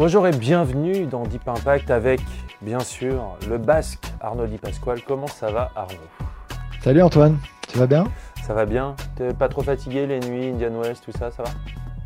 Bonjour et bienvenue dans Deep Impact avec, bien sûr, le basque Arnaud Di Pasquale. Comment ça va, Arnaud? Salut Antoine, tu vas bien? Ça va bien? T'es pas trop fatigué les nuits, Indian West, tout ça, ça va?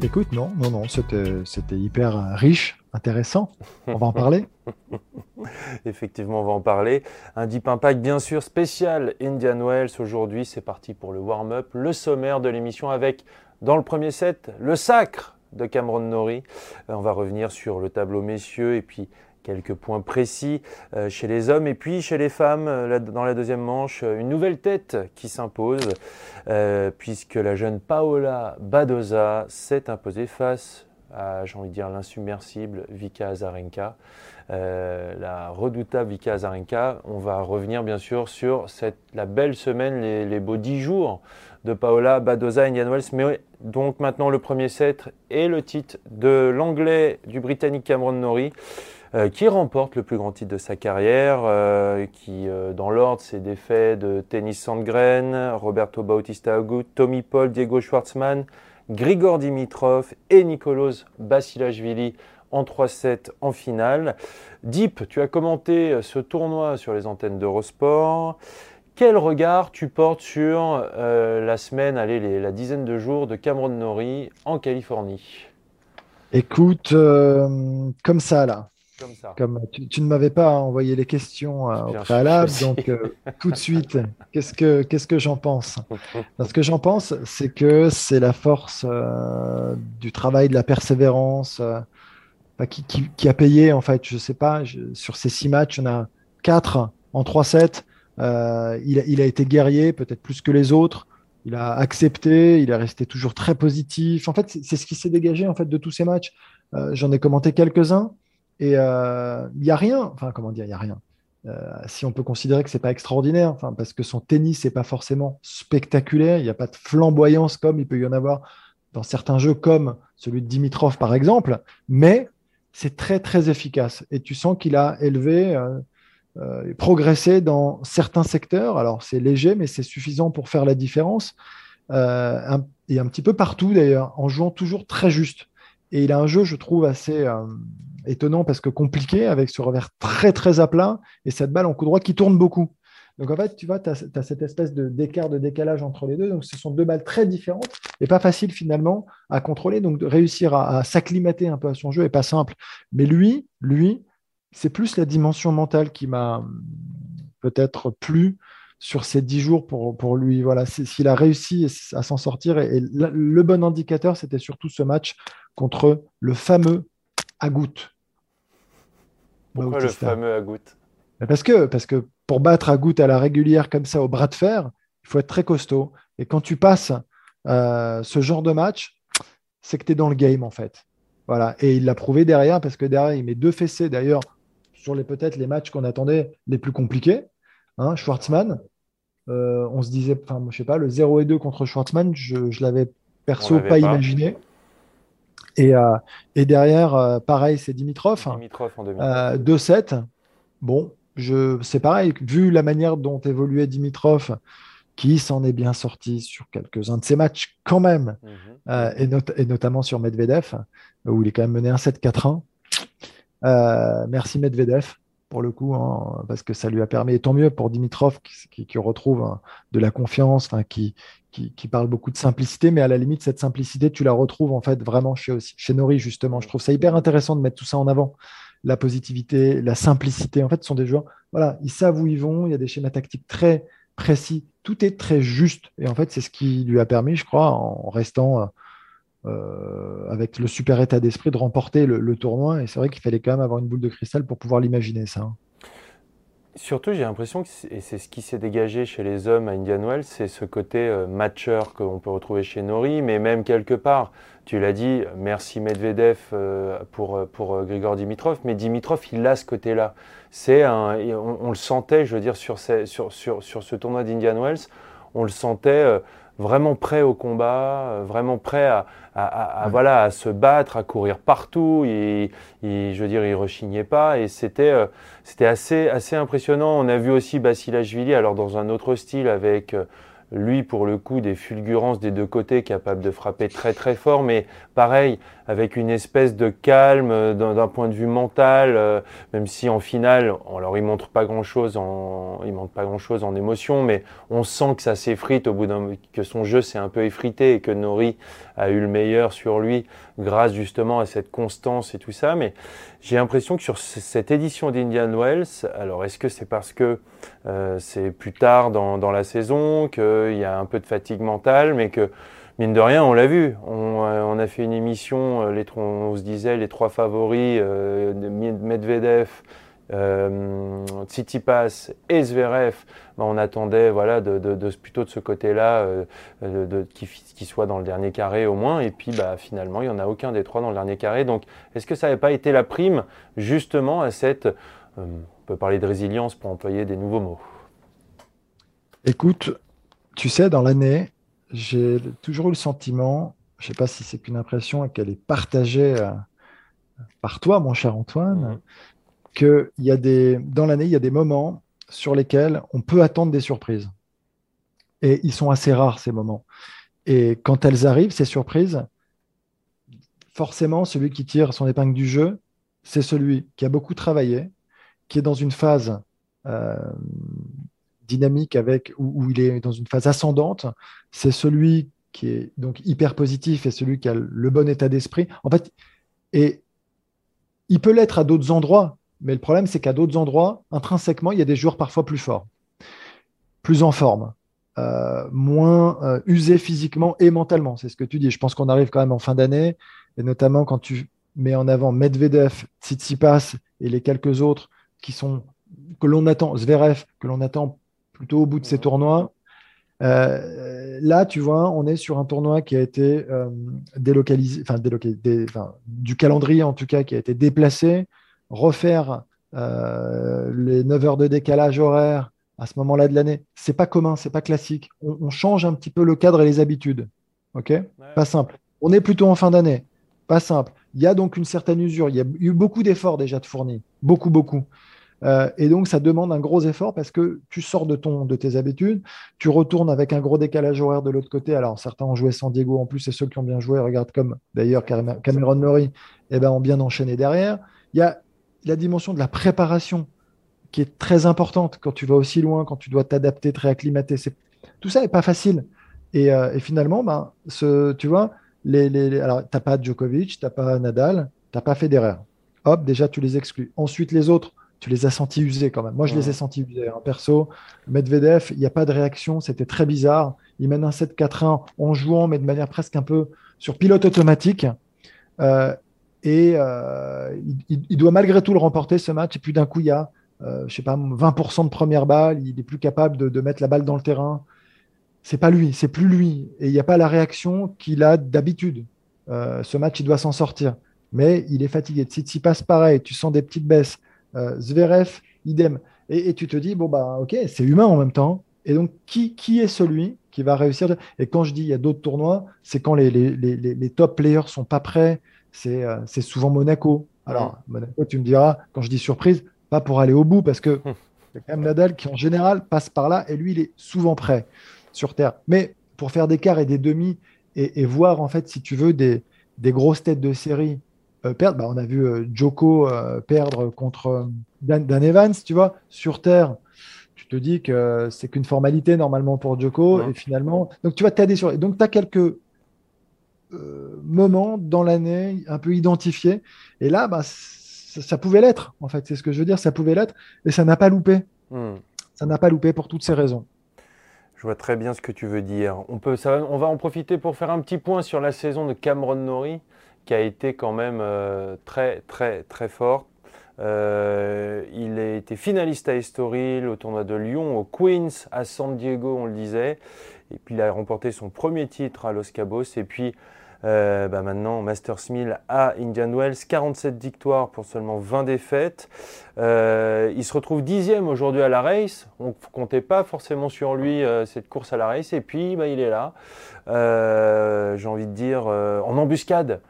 Écoute, non, non, non, c'était hyper euh, riche, intéressant. On va en parler Effectivement, on va en parler. Un Deep Impact, bien sûr, spécial Indian Wells. Aujourd'hui, c'est parti pour le warm-up, le sommaire de l'émission avec, dans le premier set, le sacre de Cameron Norrie. Euh, on va revenir sur le tableau messieurs et puis quelques points précis euh, chez les hommes et puis chez les femmes euh, dans la deuxième manche une nouvelle tête qui s'impose puisque la jeune Paola Badoza s'est imposée face à j'ai envie de dire l'insubmersible Vika Azarenka la redoutable Vika Azarenka on va revenir bien sûr sur cette, la belle semaine les, les beaux dix jours de Paola Badoza et Indian Wells. Mais donc maintenant le premier set et le titre de l'anglais du britannique Cameron Norrie. Euh, qui remporte le plus grand titre de sa carrière, euh, qui euh, dans l'ordre c'est défait de Tennis Sandgren, Roberto Bautista Agut, Tommy Paul, Diego Schwartzmann, Grigor Dimitrov et Nicolas Basilashvili en 3-7 en finale. Deep, tu as commenté ce tournoi sur les antennes d'Eurosport. Quel regard tu portes sur euh, la semaine, allez, la dizaine de jours de Cameron Norrie en Californie? Écoute, euh, comme ça là. Comme ça. Comme tu, ne m'avais pas envoyé les questions euh, au préalable, donc tout de suite, qu'est-ce que qu'est-ce que j'en pense? Ce que j'en pense, c'est que c'est la force du travail, de la persévérance, qui, qui, a payé en fait. Je sais pas, sur ces six matchs, on a quatre en 3-7 euh, il, a été guerrier, peut-être plus que les autres. Il a accepté, il est resté toujours très positif. En fait, c'est ce qui s'est dégagé en fait de tous ces matchs. Euh, j'en ai commenté quelques-uns et euh, il n'y a rien. Enfin, comment dire, il n'y a rien. si on peut considérer que c'est pas extraordinaire, enfin, parce que son tennis n'est pas forcément spectaculaire, il n'y a pas de flamboyance comme il peut y en avoir dans certains jeux comme celui de Dimitrov par exemple, mais c'est très très efficace et tu sens qu'il a élevé euh, progresser dans certains secteurs. Alors c'est léger, mais c'est suffisant pour faire la différence. Euh, et un petit peu partout d'ailleurs, en jouant toujours très juste. Et il a un jeu, je trouve, assez euh, étonnant parce que compliqué, avec ce revers très très à plat et cette balle en coup droit qui tourne beaucoup. Donc en fait, tu vois, tu as, cette espèce d'écart, de, décalage entre les deux. Donc ce sont deux balles très différentes et pas facile finalement à contrôler. Donc de réussir à, à s'acclimater un peu à son jeu est pas simple. Mais lui, lui, c'est plus la dimension mentale qui m'a hum, peut-être plu sur ces dix jours pour, pour lui. Voilà, s'il a réussi à s'en sortir. Et, le bon indicateur, c'était surtout ce match contre le fameux Agout. Pourquoi le fameux Agout? Parce que, parce que pour battre Agout à la régulière comme ça au bras de fer, il faut être très costaud. Et quand tu passes euh, ce genre de match, c'est que tu es dans le game en fait. Voilà. Et il l'a prouvé derrière parce que derrière, il met deux fessées. D'ailleurs, sur les peut-être les matchs qu'on attendait les plus compliqués. Hein, Schwartzmann, euh, on se disait, enfin, je sais pas, le 0 et 2 contre Schwartzmann, je, je l'avais perso pas, imaginé. Et, euh, et derrière, euh, pareil, c'est Dimitrov. Dimitrov en 2-7. Bon, c'est pareil, vu la manière dont évoluait Dimitrov, qui s'en est bien sorti sur quelques-uns de ses matchs quand même, mhm. et, et, notamment sur Medvedev, où il est quand même mené un 7-4-1. Euh, merci Medvedev pour le coup, hein, parce que ça lui a permis, et tant mieux pour Dimitrov qui, retrouve hein, de la confiance, qui, qui, parle beaucoup de simplicité, mais à la limite, cette simplicité, tu la retrouves en fait vraiment chez, aussi, chez Nori, justement. Je trouve ça hyper intéressant de mettre tout ça en avant. La positivité, la simplicité. En fait, ce sont des joueurs, voilà, ils savent où ils vont, il y a des schémas tactiques très précis, tout est très juste. Et en fait, c'est ce qui lui a permis, je crois, en restant euh, euh, avec le super état d'esprit de remporter le, tournoi. Et c'est vrai qu'il fallait quand même avoir une boule de cristal pour pouvoir l'imaginer, ça. Hein. surtout, j'ai l'impression que c'est ce qui s'est dégagé chez les hommes à Indian Wells, c'est ce côté euh, matcheur qu'on peut retrouver chez Nori, mais même quelque part, tu l'as dit, merci Medvedev euh, pour, pour Grigor Dimitrov, mais Dimitrov, il a ce côté-là. C'est on, le sentait, je veux dire, sur, sur, sur ce tournoi d'Indian Wells, on le sentait vraiment prêt au combat, euh, vraiment prêt à, voilà, à se battre, à courir partout. Et, je veux dire, il rechignait pas. Et c'était euh, c'était assez, assez impressionnant. On a vu aussi Basilashvili, alors dans un autre style, avec euh, lui, pour le coup, des fulgurances des deux côtés, capable de frapper très très fort, mais pareil, avec une espèce de calme euh, d'un point de vue mental, euh, même si en finale, alors il montre pas grand chose en, il montre pas grand chose en émotion, mais on sent que ça s'effrite au bout d'un, que son jeu s'est un peu effrité et que Nori a eu le meilleur sur lui grâce justement à cette constance et tout ça. Mais j'ai l'impression que sur cette édition d'Indian Wells, alors est-ce que c'est parce que euh, c'est plus tard dans, dans la saison, qu'il y a un peu de fatigue mentale, mais que mine de rien, on l'a vu. On, euh, a fait une émission, euh, les, on se disait les trois favoris, euh, Medvedev, euh, Tsitsipas et Zverev. Ben, on attendait voilà, de, plutôt de ce côté-là qu'il soit dans le dernier carré au moins. Et puis bah, finalement, il n'y en a aucun des trois dans le dernier carré. Donc est-ce que ça n'avait pas été la prime justement à cette... on peut parler de résilience pour employer des nouveaux mots. Écoute, tu sais, dans l'année, j'ai toujours eu le sentiment, je ne sais pas si c'est qu'une impression et qu'elle est partagée euh, par toi, mon cher Antoine, que y a des, dans l'année, il y a des moments sur lesquels on peut attendre des surprises. Et ils sont assez rares, ces moments. Et quand elles arrivent, ces surprises, forcément, celui qui tire son épingle du jeu, c'est celui qui a beaucoup travaillé, qui est dans une phase euh, dynamique avec où, il est dans une phase ascendante, c'est celui qui est donc hyper positif et celui qui a le bon état d'esprit. En fait, et il peut l'être à d'autres endroits, mais le problème c'est qu'à d'autres endroits, intrinsèquement, il y a des joueurs parfois plus forts, plus en forme, euh, moins euh, usés physiquement et mentalement. C'est ce que tu dis. Je pense qu'on arrive quand même en fin d'année, et notamment quand tu mets en avant Medvedev, Tsitsipas et les quelques autres qui sont que l'on attend, Zverev, que l'on attend plutôt au bout de ces tournois. Euh, là, tu vois, on est sur un tournoi qui a été euh, délocalisé, enfin, délocalisé, du calendrier en tout cas, qui a été déplacé. Refaire euh, les 9 heures de décalage horaire à ce moment-là de l'année, c'est pas commun, c'est pas classique. On, change un petit peu le cadre et les habitudes. Ok? Pas simple. On est plutôt en fin d'année. Pas simple. Il y a donc une certaine usure. Il y a eu beaucoup d'efforts déjà de fournis. Beaucoup, beaucoup. Euh, et donc, ça demande un gros effort parce que tu sors de, ton, de tes habitudes, tu retournes avec un gros décalage horaire de l'autre côté. Alors, certains ont joué San Diego en plus, et ceux qui ont bien joué, regarde comme d'ailleurs Cameron Murray, eh ben, ont bien enchaîné derrière. Il y a la dimension de la préparation qui est très importante quand tu vas aussi loin, quand tu dois t'adapter, te réacclimater. Tout ça n'est pas facile. Et, euh, finalement, ben, ce, tu vois, les, les, alors, tu n'as pas Djokovic, tu n'as pas Nadal, tu n'as pas Federer. Hop, déjà, tu les exclus. Ensuite, les autres, tu les as sentis usés quand même. Moi, je les ai sentis usés. Hein. Perso, Medvedev, il n'y a pas de réaction, c'était très bizarre. Il mène un 7-4-1 en jouant, mais de manière presque un peu sur pilote automatique. Euh, et euh, il, doit malgré tout le remporter ce match. Et puis d'un coup, il y a, euh, je sais pas, 20% de première balle. Il est plus capable de, mettre la balle dans le terrain. C'est pas lui, c'est plus lui. Et il n'y a pas la réaction qu'il a d'habitude. ce match, il doit s'en sortir. Mais il est fatigué. Si passe pareil, tu sens des petites baisses. Euh, Zverev, idem. Et, tu te dis, bon, bah, ok, c'est humain en même temps. Et donc, qui, qui est celui qui va réussir Et quand je dis il y a d'autres tournois, c'est quand les, les, les, les, top players sont pas prêts. C'est euh, souvent Monaco. Alors, Monaco, tu me diras, quand je dis surprise, pas pour aller au bout, parce que c'est quand même Nadal qui, en général, passe par là, et lui, il est souvent prêt sur Terre. Mais pour faire des quarts et des demi, et, et voir, en fait, si tu veux, des, des grosses têtes de série euh, perdre. Bah, on a vu euh, Joko perdre contre Dan, Evans, tu vois, sur Terre. Tu te dis que c'est qu'une formalité normalement pour Joko. Et finalement, donc tu vas t'aider sur. Donc tu as quelques moments dans l'année un peu identifiés. Et là, bah, ça, pouvait l'être, en fait. C'est ce que je veux dire, ça pouvait l'être. Et ça n'a pas loupé. Hmm. Ça n'a pas loupé pour toutes ces raisons. Je vois très bien ce que tu veux dire. On, peut, ça, on va en profiter pour faire un petit point sur la saison de Cameron Nori qui a été quand même euh, très très très forte. il a été finaliste à Estoril, au tournoi de Lyon, au Queens, à San Diego, on le disait. Et puis il a remporté son premier titre à Los Cabos. Et puis euh, bah maintenant, Masters 1000 à Indian Wells, 47 victoires pour seulement 20 défaites. Euh, il se retrouve dixième aujourd'hui à la race. On ne comptait pas forcément sur lui euh, cette course à la race. Et puis, bah, il est là. J'ai envie de dire en embuscade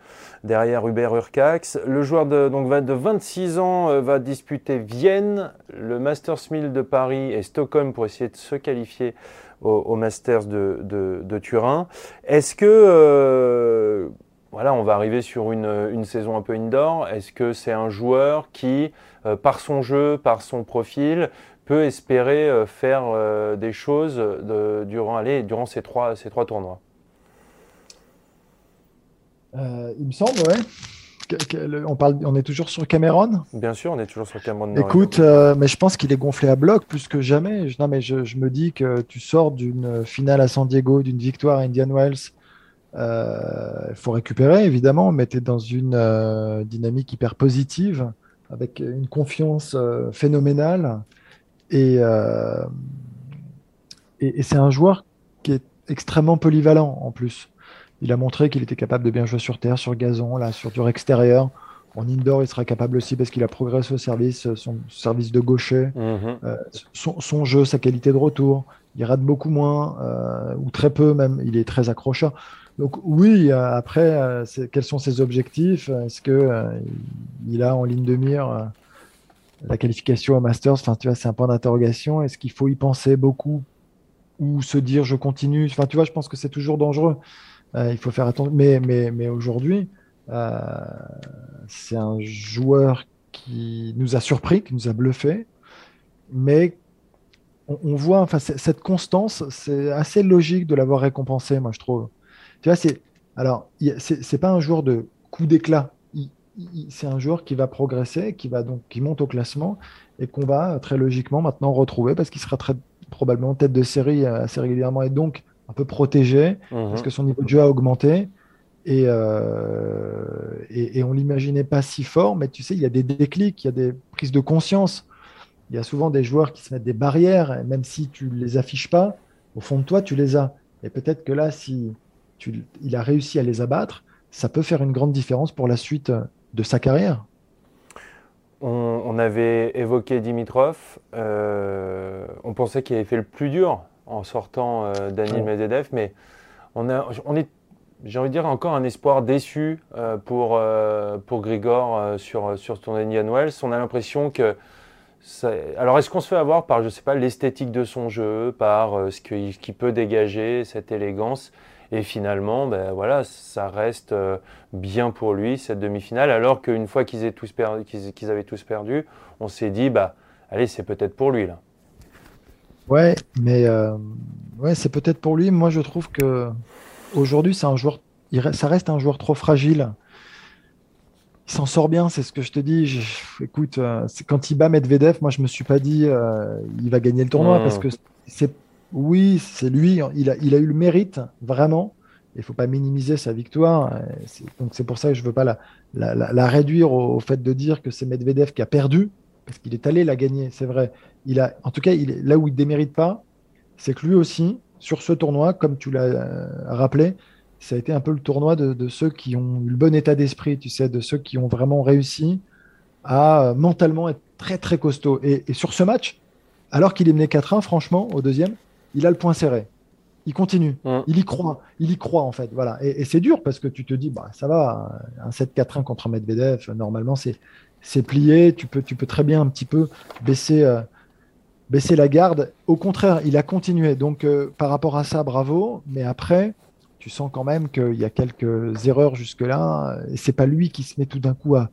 derrière Hubert Urcax. Le joueur de, donc, de 26 ans va disputer Vienne, le Masters 1000 de Paris et Stockholm pour essayer de se qualifier au, Masters de, Turin. Est-ce que, euh, voilà, on va arriver sur une, saison un peu indoor, est-ce que c'est un joueur qui, euh, par son jeu, par son profil, peut espérer euh, faire des choses durant, allez, durant ces trois, ces trois tournois? Il me semble, ouais on, parle, on est toujours sur Cameron? Bien sûr, on est toujours sur Cameron. Écoute, euh, mais je pense qu'il est gonflé à bloc plus que jamais. Non, mais je, me dis que tu sors d'une finale à San Diego, d'une victoire à Indian Wells. Il euh, faut récupérer, évidemment, mais tu es dans une euh, dynamique hyper positive, avec une confiance phénoménale. Et, et c'est un joueur qui est extrêmement polyvalent en plus. Il a montré qu'il était capable de bien jouer sur terre, sur gazon, là, sur dur extérieur. En indoor, il sera capable aussi parce qu'il a progressé au service, euh, son service de gaucher, mhm. euh, son, jeu, sa qualité de retour. Il rate beaucoup moins, euh, ou très peu même. Il est très accrocheur. Donc oui, après, quels sont ses objectifs? Est-ce qu'il a en ligne de mire la qualification au Masters? Enfin, tu vois, c'est un point d'interrogation. Est-ce qu'il faut y penser beaucoup ou se dire je continue? Enfin, tu vois, je pense que c'est toujours dangereux. Euh, il faut faire attention. Mais, mais, mais aujourd'hui, euh, c'est un joueur qui nous a surpris, qui nous a bluffé, mais on, voit, enfin, cette constance, c'est assez logique de l'avoir récompensé, moi je trouve. Tu vois, c'est alors, c'est pas un joueur de coup d'éclat. C'est un joueur qui va progresser, qui va donc qui monte au classement et qu'on va très logiquement maintenant retrouver parce qu'il sera très probablement tête de série assez régulièrement et donc un peu protégé, mhm. parce que son niveau de jeu a augmenté. Et, euh, et, et, on l'imaginait pas si fort, mais tu sais, il y a des déclics, il y a des prises de conscience. Il y a souvent des joueurs qui se mettent des barrières, et même si tu ne les affiches pas, au fond de toi, tu les as. Et peut-être que là, si tu, il a réussi à les abattre, ça peut faire une grande différence pour la suite de sa carrière. On, avait évoqué Dimitrov. Euh, on pensait qu'il avait fait le plus dur en sortant euh, Daniel Medvedev, mais on, a, on est, j'ai envie de dire, encore un espoir déçu euh, pour, euh, pour Grigor sur, sur son Indian Wells. On a l'impression que. Alors, est-ce qu'on se fait avoir par, je sais pas, l'esthétique de son jeu, par ce qu'il peut dégager, cette élégance? Et finalement, ben voilà, ça reste bien pour lui cette demi-finale. Alors qu'une fois qu'ils, tous qu'ils, avaient tous perdu, on s'est dit, bah, allez, c'est peut-être pour lui là. Ouais, mais euh, ouais, c'est peut-être pour lui. Moi, je trouve que aujourd'hui, c'est un joueur. ça reste un joueur trop fragile. Il s'en sort bien, c'est ce que je te dis. écoute, euh, quand il bat Medvedev, moi, je me suis pas dit euh, il va gagner le tournoi parce que c'est oui, c'est lui. Il a, il a eu le mérite vraiment. Il faut pas minimiser sa victoire. Donc c'est pour ça que je veux pas la, la, la, réduire au, fait de dire que c'est Medvedev qui a perdu parce qu'il est allé la gagner, c'est vrai. Il a, en tout cas, il là où il ne démérite pas, c'est que lui aussi, sur ce tournoi, comme tu l'as euh, rappelé, ça a été un peu le tournoi de, ceux qui ont eu le bon état d'esprit, tu sais, de ceux qui ont vraiment réussi à euh, mentalement être très très costaud. Et, sur ce match, alors qu'il est mené 4-1, franchement, au deuxième, il a le point serré. Il continue, il y croit, il y croit en fait. Voilà. Et, c'est dur parce que tu te dis, bah, ça va, un 7-4-1 contre Medvedev, normalement c'est c'est plié, tu peux, tu peux très bien un petit peu baisser, euh, baisser la garde. Au contraire, il a continué. Donc, euh, par rapport à ça, bravo. Mais après, tu sens quand même qu'il y a quelques erreurs jusque-là. Et c'est pas lui qui se met tout d'un coup à.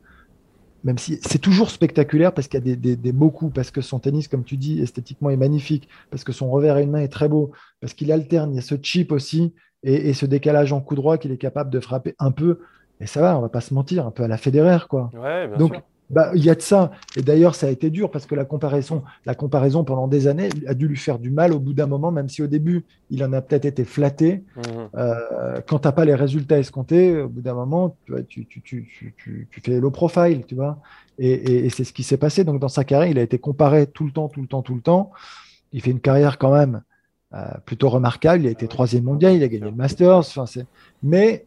Même si c'est toujours spectaculaire parce qu'il y a des, des, beaux coups, parce que son tennis, comme tu dis, esthétiquement est magnifique, parce que son revers à une main est très beau, parce qu'il alterne, il y a ce chip aussi et, ce décalage en coup droit qu'il est capable de frapper un peu. Et ça va, on va pas se mentir, un peu à la Federer, quoi. Ouais, bien Donc, sûr bah, il y a de ça. Et d'ailleurs, ça a été dur parce que la comparaison, la comparaison pendant des années a dû lui faire du mal au bout d'un moment, même si au début, il en a peut-être été flatté. Mmh. Euh, quand tu n'as pas les résultats escomptés, au bout d'un moment, tu, tu, tu, tu, fais low profile, tu vois. Et, et, c'est ce qui s'est passé. Donc, dans sa carrière, il a été comparé tout le temps, tout le temps, tout le temps. Il fait une carrière quand même euh, plutôt remarquable. Il a été troisième mondial, il a gagné le Masters. Mais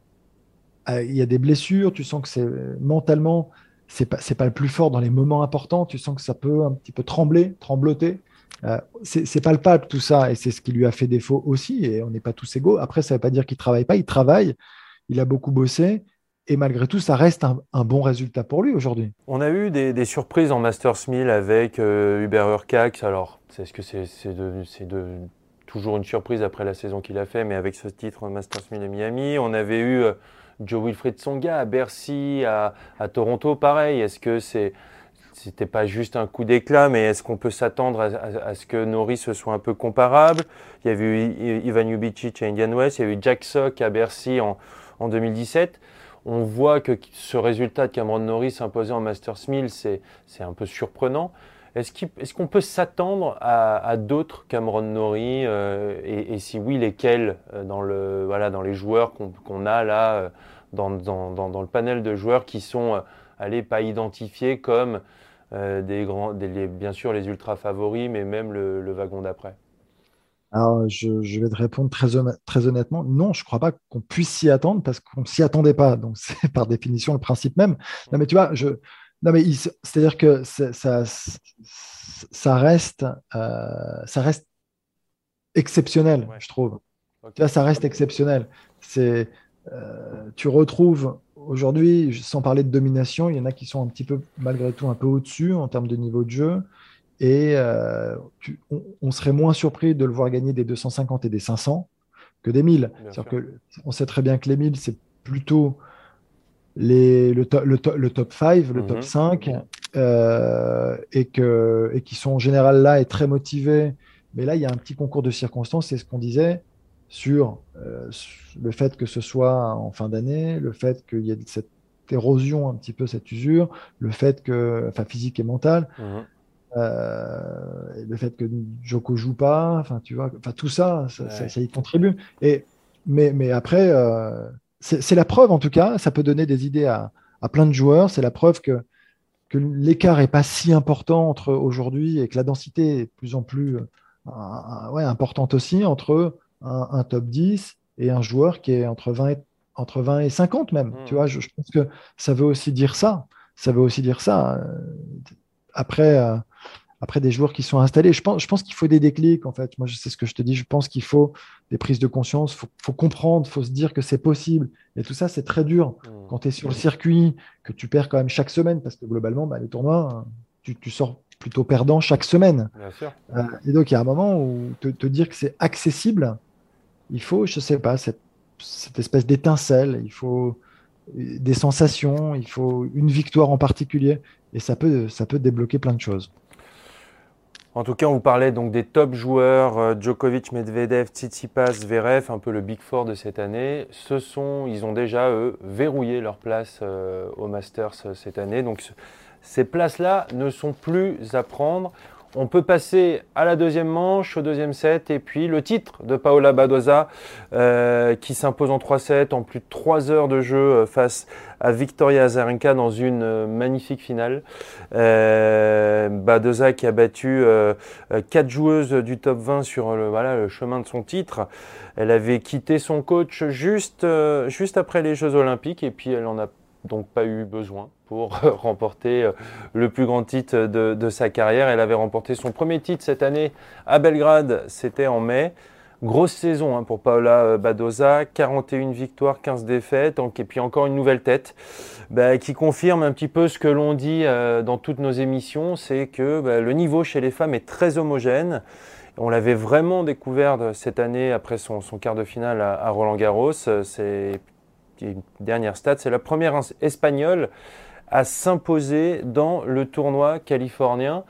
euh, il y a des blessures. Tu sens que c'est mentalement, c'est pas, pas le plus fort dans les moments importants. Tu sens que ça peut un petit peu trembler, trembloter. Euh, c'est palpable tout ça et c'est ce qui lui a fait défaut aussi. Et on n'est pas tous égaux. Après, ça ne veut pas dire qu'il travaille pas. Il travaille. Il a beaucoup bossé. Et malgré tout, ça reste un, bon résultat pour lui aujourd'hui. On a eu des, surprises en Masters 1000 avec euh, Hubert Urcax. Alors, est-ce que c'est toujours une surprise après la saison qu'il a fait, mais avec ce titre Masters 1000 et Miami. On avait eu euh, Joe Wilfried Songa à Bercy, à, Toronto, pareil. Est-ce que c'est c'était pas juste un coup d'éclat, mais est-ce qu'on peut s'attendre à, ce que Norris soit un peu comparable? Il y a eu Ivan Jubicic à Indian West, il y a eu Jack Sock à Bercy en, en 2017 on voit que ce résultat de Cameron Norris imposé en Masters 1000, c'est un peu surprenant. Est-ce qu'on peut s'attendre à, d'autres Cameron Norrie euh, et, si oui, lesquels euh, dans, le, voilà, dans les joueurs qu'on a là, euh, dans, dans, le panel de joueurs qui sont allez, pas identifiés comme des grands, bien sûr les ultra favoris, mais même le, wagon d'après? Alors, je, vais te répondre très, très honnêtement. Non, je ne crois pas qu'on puisse s'y attendre parce qu'on ne s'y attendait pas. Donc, c'est par définition le principe même. Non, mais tu vois, je, non, mais c'est-à-dire que ça, ça, reste, euh, ça reste exceptionnel, je trouve. Là, ça reste exceptionnel. C'est, euh, tu retrouves aujourd'hui, sans parler de domination, il y en a qui sont un petit peu, malgré tout, un peu au-dessus en termes de niveau de jeu. Et euh, on, serait moins surpris de le voir gagner des 250 et des 500 que des 1000. Que, on sait très bien que les 1000, c'est plutôt les, le, le, top 5, le top 5, mhm. euh, et, que, et qui sont en général là et très motivés. Mais là, il y a un petit concours de circonstances, c'est ce qu'on disait sur euh, le fait que ce soit en fin d'année, le fait qu'il y ait cette érosion, un petit peu cette usure, le fait que, enfin physique et mentale, mhm. euh, le fait que Joko joue pas, enfin tu vois, enfin tout ça, ça, ça, y contribue. Et mais, mais après, euh, c'est la preuve en tout cas, ça peut donner des idées à, plein de joueurs, c'est la preuve que, que l'écart n'est pas si important entre aujourd'hui et que la densité est de plus en plus euh, ouais, importante aussi entre un, top 10 et un joueur qui est entre 20 et, entre 20 et 50 même. Hmm. Tu vois, je, pense que ça veut aussi dire ça. Ça veut aussi dire ça. Euh, après, euh, après des joueurs qui sont installés. Je pense, je pense qu'il faut des déclics, en fait. Moi, sais ce que je te dis. Je pense qu'il faut des prises de conscience. Il faut, faut, comprendre, il faut se dire que c'est possible. Et tout ça, c'est très dur. Mmh. Quand tu es sur le circuit, que tu perds quand même chaque semaine, parce que globalement, bah, les tournois, tu, tu, sors plutôt perdant chaque semaine. Euh, et donc, il y a un moment où te, te dire que c'est accessible, il faut, je sais pas, cette, cette espèce d'étincelle. Il faut des sensations, il faut une victoire en particulier. Et ça peut, ça peut débloquer plein de choses. En tout cas, on vous parlait donc des top joueurs, euh, Djokovic, Medvedev, Tsitsipas, Zverev, un peu le Big Four de cette année. Ce ils ont déjà, eux, verrouillé leur place euh, au Masters euh, cette année. Donc, ces places-là ne sont plus à prendre. On peut passer à la deuxième manche, au deuxième set, et puis le titre de Paola Badoza euh, qui s'impose en 3-7 en plus de 3 heures de jeu euh, face à Victoria Azarenka dans une euh, magnifique finale. Badoza qui a battu quatre joueuses du top 20 sur le, chemin de son titre. Elle avait quitté son coach juste après les Jeux Olympiques et puis elle en a donc pas eu besoin pour remporter euh, le plus grand titre de, sa carrière. Elle avait remporté son premier titre cette année à Belgrade, c'était en mai. Grosse saison hein, pour Paola euh, Badoza, 41 victoires, 15 défaites, et puis encore une nouvelle tête bah, qui confirme un petit peu ce que l'on dit euh, dans toutes nos émissions, c'est que bah, le niveau chez les femmes est très homogène. On l'avait vraiment découvert cette année après son, quart de finale à Roland Garros. Dernière stat, c'est la première espagnole à s'imposer dans le tournoi californien.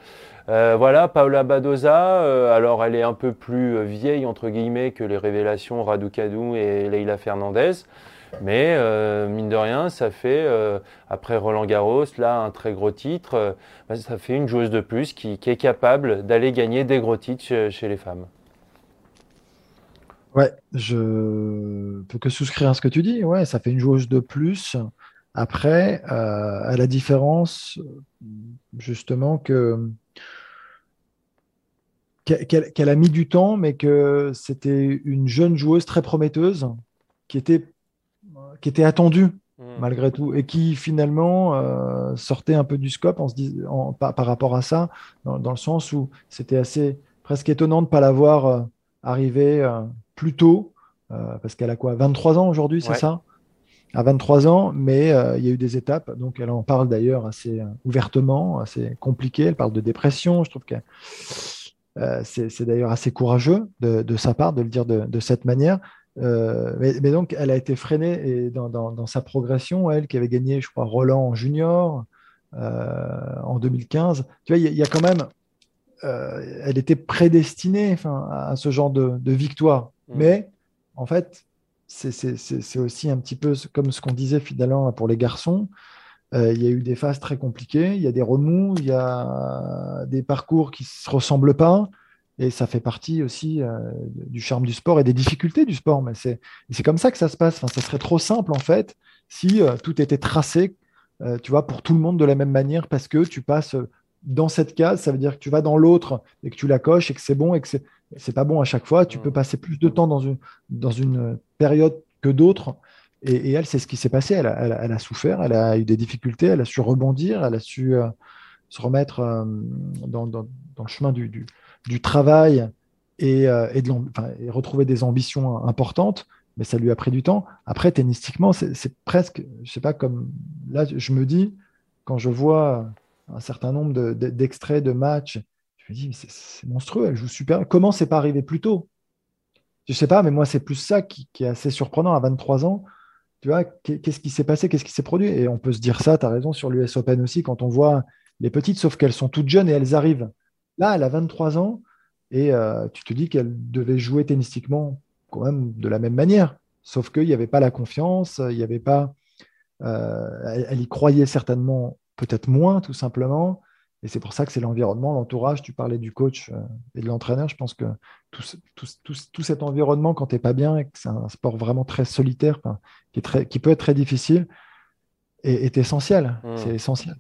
Euh, voilà, Paula Badoza, euh, alors elle est un peu plus vieille entre guillemets que les révélations Raducanu et Leila Fernandez, Mais mine de rien, ça fait, après Roland Garros, là, un très gros titre, bah, ça fait une joueuse de plus qui, est capable d'aller gagner des gros titres chez les femmes. Ouais, je peux que souscrire à ce que tu dis. Ouais, ça fait une joueuse de plus. Après, euh, à la différence, justement, que qu'elle a mis du temps, mais que c'était une jeune joueuse très prometteuse qui était, qui était attendue hmm. malgré tout et qui finalement euh, sortait un peu du scope en se en, par, rapport à ça, dans, le sens où c'était assez presque étonnant de ne pas la voir euh, arriver plus tôt, euh, parce qu'elle a quoi 23 ans aujourd'hui, c'est ça? À 23 ans, mais euh, il y a eu des étapes. Donc elle en parle d'ailleurs assez euh, ouvertement, assez compliqué. Elle parle de dépression. Je trouve que c'est d'ailleurs assez courageux de, sa part de le dire de, cette manière. mais, donc, elle a été freinée et dans, sa progression, elle qui avait gagné, je crois, Roland en junior en 2015. Tu vois, il y, a quand même, elle était prédestinée à ce genre de, victoire. Mm. Mais en fait, c'est aussi un petit peu comme ce qu'on disait finalement pour les garçons. Euh, il y a eu des phases très compliquées, il y a des remous, il y a des parcours qui ne se ressemblent pas. Et ça fait partie aussi euh, du charme du sport et des difficultés du sport. Mais c'est comme ça que ça se passe. Enfin, ça serait trop simple, en fait, si euh, tout était tracé, tu vois, pour tout le monde de la même manière, parce que tu passes dans cette case, ça veut dire que tu vas dans l'autre et que tu la coches et que c'est bon et que c'est c'est pas bon à chaque fois. Tu peux mm. passer plus de temps dans une, dans une période que d'autres. Et, elle, c'est ce qui s'est passé. Elle a, elle, a, souffert, elle a eu des difficultés, elle a su rebondir, elle a su euh, se remettre euh, dans, dans, le chemin du, du, du travail et, euh, et, de et, retrouver des ambitions importantes. Mais ça lui a pris du temps. Après, tennistiquement, c'est presque, je sais pas, comme là, je me dis, quand je vois un certain nombre d'extraits de, de matchs je me dis, c'est monstrueux, elle joue super. Comment c'est pas arrivé plus tôt? Je sais pas, mais moi, c'est plus ça qui, est assez surprenant à 23 ans. Tu vois, qu'est-ce qui s'est passé? Qu'est-ce qui s'est produit? Et on peut se dire ça, tu as raison, sur l'US Open aussi, quand on voit les petites, sauf qu'elles sont toutes jeunes et elles arrivent. Là, elle a 23 ans et euh, tu te dis qu'elle devait jouer tennistiquement quand même de la même manière. Sauf qu'il n'y avait pas la confiance, il n'y avait pas. Euh, elle, y croyait certainement peut-être moins, tout simplement. Et c'est pour ça que c'est l'environnement, l'entourage. Tu parlais du coach euh, et de l'entraîneur. Je pense que tout, cet environnement, quand tu n'es pas bien et que c'est un sport vraiment très solitaire, qui, est très, qui peut être très difficile, est, essentiel. Hmm. C'est essentiel.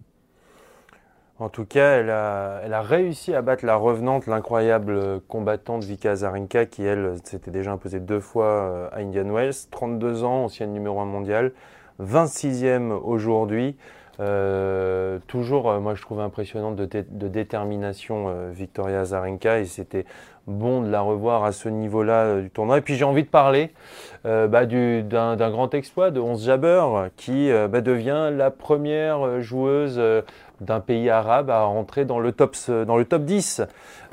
En tout cas, elle a, elle a, réussi à battre la revenante, l'incroyable combattante Vika Azarenka, qui, elle, s'était déjà imposée deux fois euh, à Indian Wells. 32 ans, ancienne numéro 1 mondial, 26e aujourd'hui. Euh, toujours, euh, moi je trouve impressionnant de, détermination euh, Victoria Azarenka et c'était bon de la revoir à ce niveau-là du tournoi. Et puis j'ai envie de parler bah, d'un grand exploit de 11 Jabber qui bah, devient la première joueuse d'un pays arabe à rentrer dans le top, dans le top 10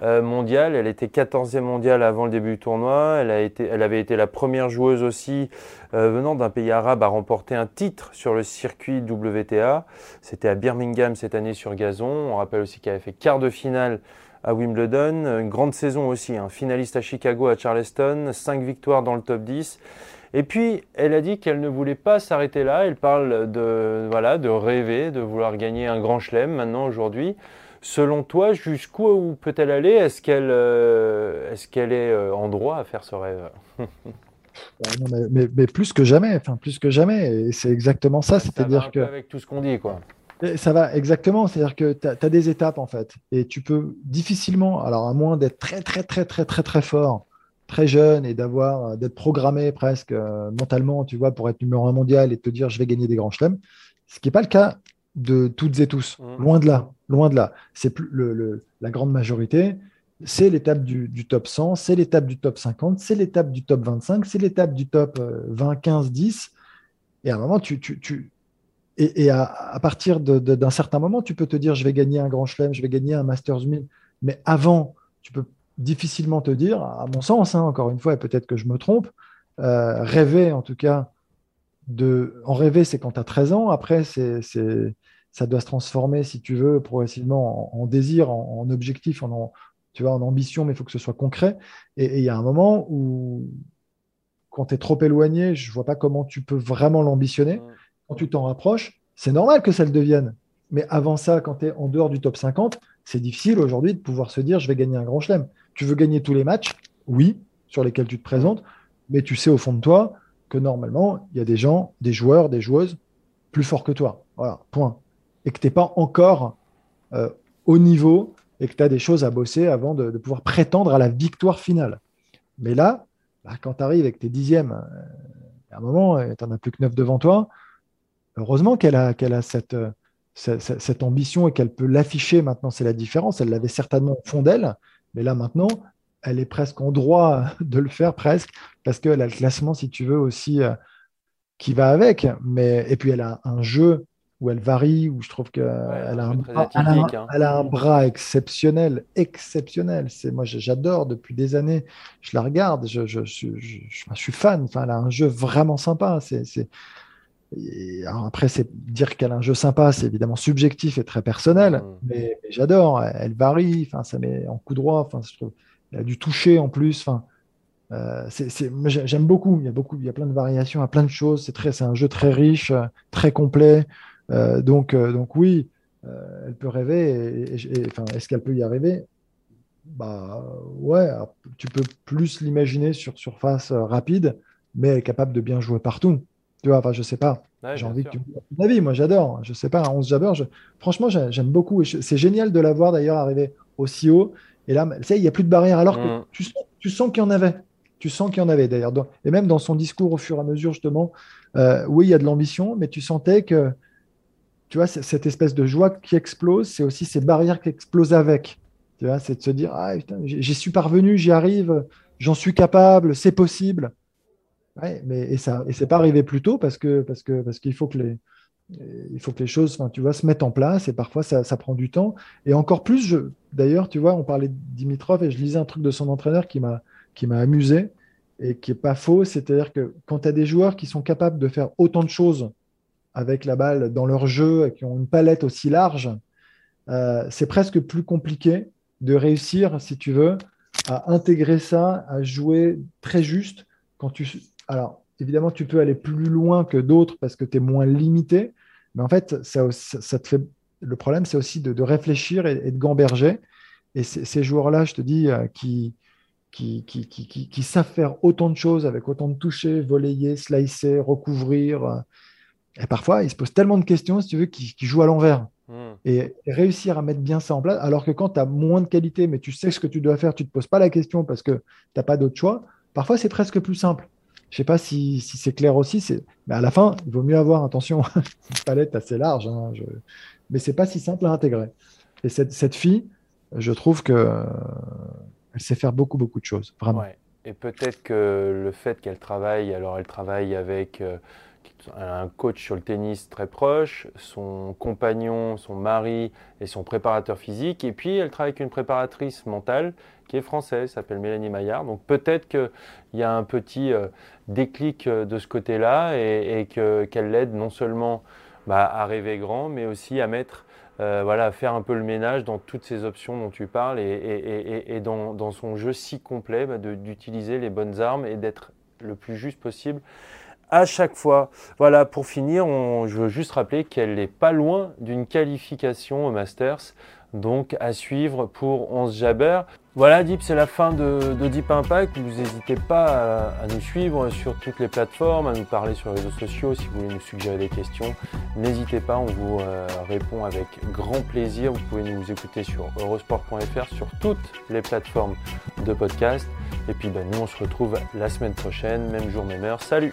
euh, mondial. Elle était 14e mondiale avant le début du tournoi. Elle, avait été la première joueuse aussi euh, venant d'un pays arabe à remporter un titre sur le circuit WTA. C'était à Birmingham cette année sur gazon. On rappelle aussi qu'elle avait fait quart de finale à Wimbledon. Une grande saison aussi, un finaliste à Chicago, à Charleston. Cinq victoires dans le top 10. Et puis, elle a dit qu'elle ne voulait pas s'arrêter là. Elle parle de, voilà, de rêver, de vouloir gagner un grand chelem maintenant, aujourd'hui. Selon toi, jusqu'où peut-elle aller? Est-ce qu'elle euh, est, qu'elle est euh, en droit à faire ce rêve? Mais, plus que jamais, enfin plus que jamais, c'est exactement ça. C'est-à-dire que avec tout ce qu'on dit, quoi. Ça va exactement, c'est-à-dire que tu as, des étapes en fait, et tu peux difficilement, alors à moins d'être très très très très très très fort, très jeune et d'avoir euh, d'être programmé presque euh, mentalement, tu vois, pour être numéro un mondial et te dire je vais gagner des grands chelems, ce qui n'est pas le cas de toutes et tous. Mmh. Loin de là, loin de là. C'est plus le, la grande majorité. C'est l'étape du, top 100, c'est l'étape du top 50, c'est l'étape du top 25, c'est l'étape du top 20, 15, 10. Et à un moment, tu, tu, tu et, à, à, partir d'un certain moment, tu peux te dire je vais gagner un grand chelem, je vais gagner un Masters 1000. Mais avant, tu peux difficilement te dire, à mon sens, hein, encore une fois, et peut-être que je me trompe, euh, rêver en tout cas, de, en rêver, c'est quand tu as 13 ans, après, c'est, ça doit se transformer, si tu veux, progressivement en, désir, en, objectif, en, tu vois, en ambition, mais il faut que ce soit concret. Et il y a un moment où quand tu es trop éloigné, je vois pas comment tu peux vraiment l'ambitionner. Quand tu t'en rapproches, c'est normal que ça le devienne. Mais avant ça, quand tu es en dehors du top 50, c'est difficile aujourd'hui de pouvoir se dire je vais gagner un grand chelem. Tu veux gagner tous les matchs, oui, sur lesquels tu te présentes, mais tu sais au fond de toi que normalement, il y a des gens, des joueurs, des joueuses plus forts que toi. Voilà, point. Et que tu n'es pas encore euh, au niveau et que tu as des choses à bosser avant de, pouvoir prétendre à la victoire finale. Mais là, bah, quand tu arrives avec tes dixièmes, euh, à un moment, euh, tu n'en as plus que neuf devant toi. Heureusement qu'elle a, cette, cette, ambition et qu'elle peut l'afficher maintenant, c'est la différence. Elle l'avait certainement au fond d'elle, mais là maintenant, elle est presque en droit de le faire, presque, parce qu'elle a le classement, si tu veux, aussi euh, qui va avec. Mais, et puis elle a un jeu où elle varie, où je trouve qu'elle a, un bras, hein. elle a un bras exceptionnel, exceptionnel. C'est moi, j'adore depuis des années. Je la regarde, je, je, je, je suis fan. Enfin, elle a un jeu vraiment sympa. C'est après, c'est dire qu'elle a un jeu sympa, c'est évidemment subjectif et très personnel, mmh. mais, j'adore. Elle varie, enfin, ça met en coup droit. Enfin, je trouve, elle a du toucher en plus. Enfin, euh, j'aime beaucoup. Il y a beaucoup, il y a plein de variations, à plein de choses. C'est très, c'est un jeu très riche, très complet. Euh, donc, euh, donc oui, elle peut rêver. Et, enfin, est-ce qu'elle peut y arriver? Bah ouais. tu peux plus l'imaginer sur surface rapide, mais elle est capable de bien jouer partout. Tu vois, enfin, je sais pas. J'ai envie que tu me avis. Moi, j'adore. Je sais pas, 11 Jabber, franchement, j'aime beaucoup. C'est génial de l'avoir d'ailleurs arrivé aussi haut. Et là, tu sais, il n'y a plus de barrière. Alors que mm. tu sens, tu sens qu'il y en avait. Tu sens qu'il y en avait d'ailleurs. Et même dans son discours au fur et à mesure, justement, euh, oui, il y a de l'ambition, mais tu sentais que, tu vois, cette espèce de joie qui explose, c'est aussi ces barrières qui explosent avec. Tu vois, c'est de se dire, ah, j'y suis parvenu, j'y arrive, j'en suis capable, c'est possible. Ouais, mais et ça et c'est pas arrivé plus tôt parce que parce que parce qu'il faut que les il faut que les choses, tu vois, se mettent en place et parfois ça, ça prend du temps. Et encore plus, d'ailleurs, tu vois, on parlait de Dimitrov et je lisais un truc de son entraîneur qui m'a qui m'a amusé et qui est pas faux. C'est-à-dire que quand tu as des joueurs qui sont capables de faire autant de choses avec la balle dans leur jeu et qui ont une palette aussi large, euh, c'est presque plus compliqué de réussir, si tu veux, à intégrer ça, à jouer très juste quand tu alors, évidemment, tu peux aller plus loin que d'autres parce que tu es moins limité. Mais en fait, ça, ça, te fait... le problème, c'est aussi de, réfléchir et, de gamberger. Et ces joueurs-là, je te dis, euh, qui, qui, qui, qui, savent faire autant de choses avec autant de toucher, voler, slicer, recouvrir. Euh, et parfois, ils se posent tellement de questions, si tu veux, qu'ils jouent à l'envers. Hmm. Et, réussir à mettre bien ça en place, alors que quand tu as moins de qualité, mais tu sais ce que tu dois faire, tu ne te poses pas la question parce que tu n'as pas d'autre choix, parfois c'est presque plus simple. Je sais pas si, c'est clair aussi, mais à la fin, il vaut mieux avoir, attention, une palette assez large, hein, je... mais c'est pas si simple à intégrer. Et cette, fille, je trouve que elle sait faire beaucoup, beaucoup de choses, vraiment. Et peut-être que le fait qu'elle travaille, alors elle travaille avec euh, un coach sur le tennis très proche, son compagnon, son mari et son préparateur physique, et puis elle travaille avec une préparatrice mentale qui française, s'appelle Mélanie Maillard. Donc peut-être qu'il y a un petit euh, déclic euh, de ce côté-là et, qu'elle l'aide non seulement bah, à rêver grand, mais aussi à mettre, euh, voilà, à faire un peu le ménage dans toutes ces options dont tu parles et, dans, son jeu si complet bah, d'utiliser les bonnes armes et d'être le plus juste possible à chaque fois. Voilà, pour finir, je veux juste rappeler qu'elle n'est pas loin d'une qualification au Masters, donc à suivre pour 11 Jabber. Voilà Deep, c'est la fin de, Deep Impact. Vous n'hésitez pas à, nous suivre sur toutes les plateformes, à nous parler sur les réseaux sociaux si vous voulez nous suggérer des questions. N'hésitez pas, on vous euh, répond avec grand plaisir. Vous pouvez nous écouter sur eurosport.fr, sur toutes les plateformes de podcast. Et puis ben, nous, on se retrouve la semaine prochaine, même jour, même heure. Salut